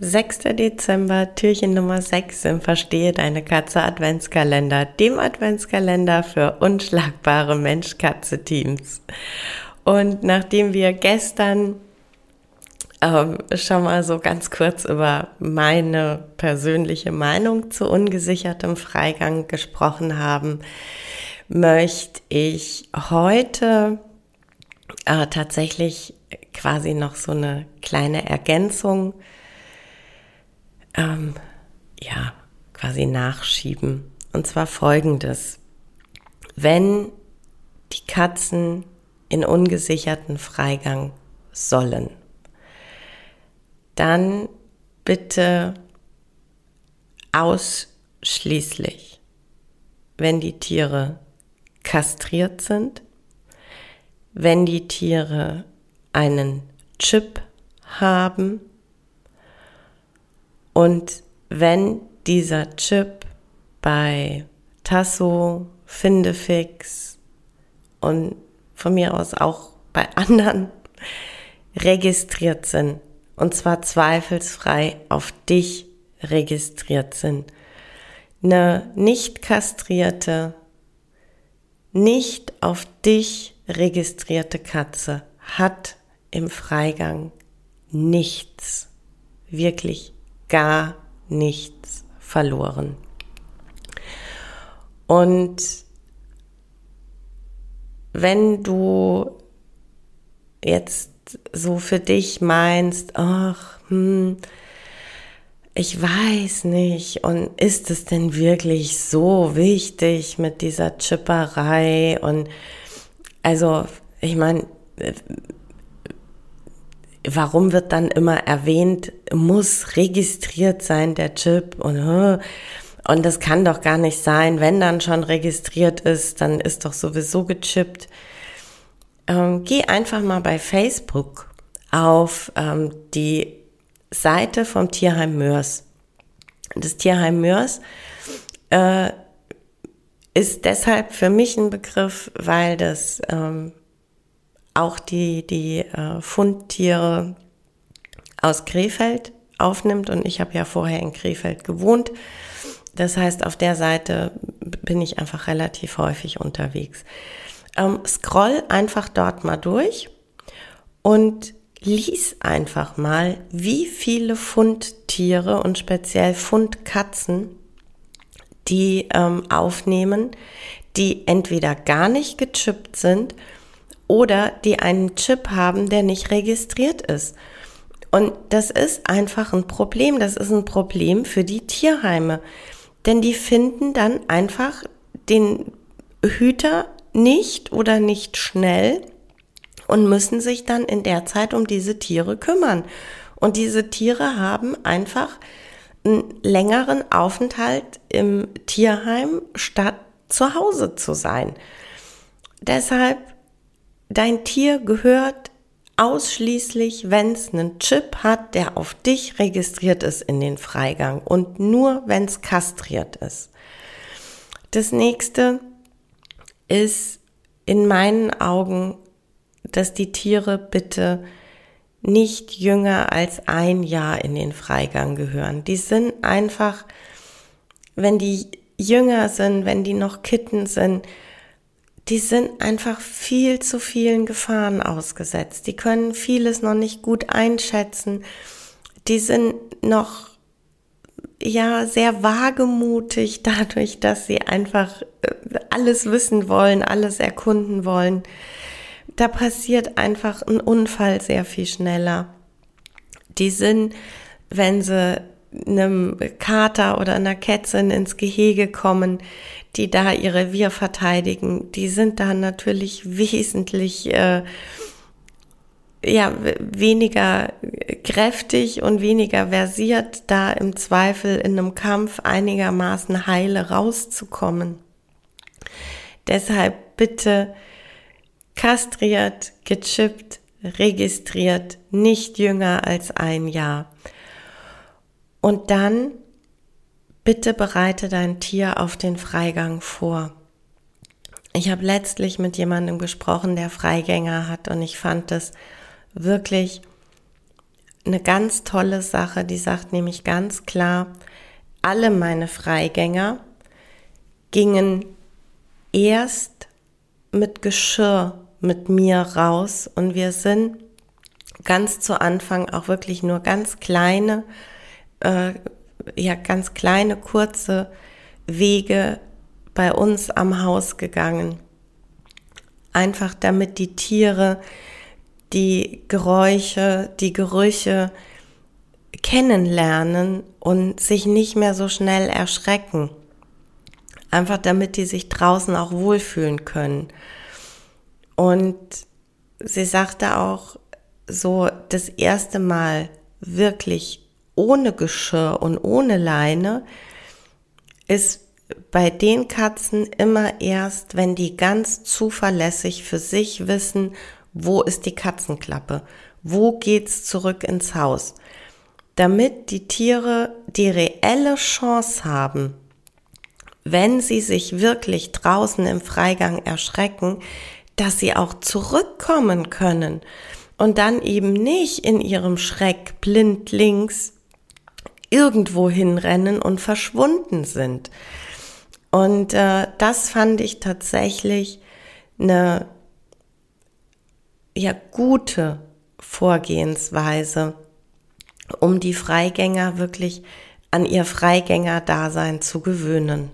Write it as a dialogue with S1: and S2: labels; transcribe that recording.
S1: 6. Dezember, Türchen Nummer 6 im Verstehe deine Katze Adventskalender, dem Adventskalender für unschlagbare Mensch-Katze-Teams. Und nachdem wir gestern ähm, schon mal so ganz kurz über meine persönliche Meinung zu ungesichertem Freigang gesprochen haben, möchte ich heute äh, tatsächlich quasi noch so eine kleine Ergänzung, ähm, ja, quasi nachschieben. Und zwar folgendes. Wenn die Katzen in ungesicherten Freigang sollen, dann bitte ausschließlich, wenn die Tiere kastriert sind, wenn die Tiere einen Chip haben und wenn dieser Chip bei Tasso, Findefix und von mir aus auch bei anderen registriert sind, und zwar zweifelsfrei auf dich registriert sind. Eine nicht kastrierte, nicht auf dich registrierte Katze hat im Freigang nichts, wirklich gar nichts verloren. Und wenn du jetzt so für dich meinst, ach, hm, ich weiß nicht, und ist es denn wirklich so wichtig mit dieser Chipperei? Und also, ich meine, warum wird dann immer erwähnt, muss registriert sein, der Chip und, und das kann doch gar nicht sein, wenn dann schon registriert ist, dann ist doch sowieso gechippt. Ähm, geh einfach mal bei Facebook auf ähm, die Seite vom Tierheim Mörs. Das Tierheim Mörs äh, ist deshalb für mich ein Begriff, weil das ähm, auch die, die äh, Fundtiere aus Krefeld aufnimmt und ich habe ja vorher in Krefeld gewohnt. Das heißt, auf der Seite bin ich einfach relativ häufig unterwegs. Ähm, scroll einfach dort mal durch und lies einfach mal, wie viele Fundtiere und speziell Fundkatzen die ähm, aufnehmen, die entweder gar nicht gechippt sind oder die einen Chip haben, der nicht registriert ist. Und das ist einfach ein Problem. Das ist ein Problem für die Tierheime. Denn die finden dann einfach den Hüter nicht oder nicht schnell und müssen sich dann in der Zeit um diese Tiere kümmern. Und diese Tiere haben einfach einen längeren Aufenthalt im Tierheim statt zu Hause zu sein. Deshalb Dein Tier gehört ausschließlich, wenn es einen Chip hat, der auf dich registriert ist in den Freigang und nur, wenn es kastriert ist. Das nächste ist in meinen Augen, dass die Tiere bitte nicht jünger als ein Jahr in den Freigang gehören. Die sind einfach, wenn die jünger sind, wenn die noch Kitten sind, die sind einfach viel zu vielen Gefahren ausgesetzt. Die können vieles noch nicht gut einschätzen. Die sind noch ja sehr wagemutig dadurch, dass sie einfach äh, alles wissen wollen, alles erkunden wollen. Da passiert einfach ein Unfall sehr viel schneller. Die sind, wenn sie einem Kater oder einer Kätzin ins Gehege kommen, die da ihr Revier verteidigen, die sind da natürlich wesentlich äh, ja, weniger kräftig und weniger versiert, da im Zweifel in einem Kampf einigermaßen heile rauszukommen. Deshalb bitte kastriert, gechippt, registriert, nicht jünger als ein Jahr. Und dann bitte bereite dein Tier auf den Freigang vor. Ich habe letztlich mit jemandem gesprochen, der Freigänger hat und ich fand das wirklich eine ganz tolle Sache, die sagt nämlich ganz klar, alle meine Freigänger gingen erst mit Geschirr mit mir raus und wir sind ganz zu Anfang auch wirklich nur ganz kleine, äh, ja ganz kleine kurze Wege bei uns am Haus gegangen. Einfach damit die Tiere die Geräusche, die Gerüche kennenlernen und sich nicht mehr so schnell erschrecken. Einfach damit die sich draußen auch wohlfühlen können. Und sie sagte auch, so das erste Mal wirklich ohne Geschirr und ohne Leine ist bei den Katzen immer erst, wenn die ganz zuverlässig für sich wissen, wo ist die Katzenklappe, wo geht's zurück ins Haus, damit die Tiere die reelle Chance haben, wenn sie sich wirklich draußen im Freigang erschrecken, dass sie auch zurückkommen können und dann eben nicht in ihrem Schreck blind links irgendwo hinrennen und verschwunden sind. Und äh, das fand ich tatsächlich eine ja gute Vorgehensweise, um die Freigänger wirklich an ihr Freigängerdasein zu gewöhnen.